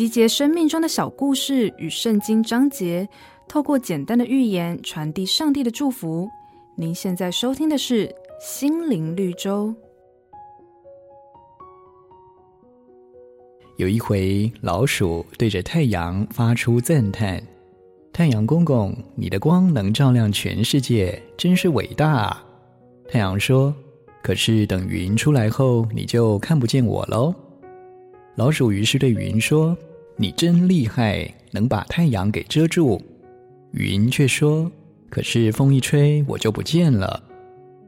集结生命中的小故事与圣经章节，透过简单的寓言传递上帝的祝福。您现在收听的是《心灵绿洲》。有一回，老鼠对着太阳发出赞叹：“太阳公公，你的光能照亮全世界，真是伟大啊！”太阳说：“可是等云出来后，你就看不见我喽。”老鼠于是对云说：“你真厉害，能把太阳给遮住。”云却说：“可是风一吹，我就不见了。”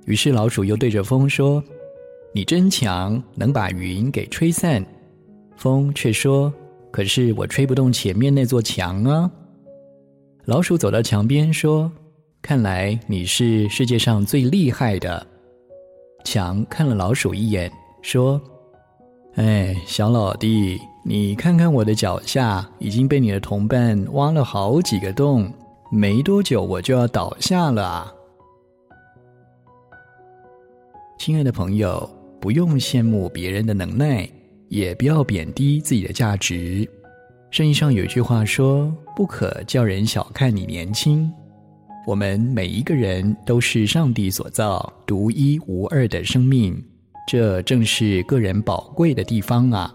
于是老鼠又对着风说：“你真强，能把云给吹散。”风却说：“可是我吹不动前面那座墙啊。”老鼠走到墙边说：“看来你是世界上最厉害的。”墙看了老鼠一眼，说。哎，小老弟，你看看我的脚下已经被你的同伴挖了好几个洞，没多久我就要倒下了啊！亲爱的朋友，不用羡慕别人的能耐，也不要贬低自己的价值。圣经上有句话说：“不可叫人小看你年轻。”我们每一个人都是上帝所造，独一无二的生命。这正是个人宝贵的地方啊！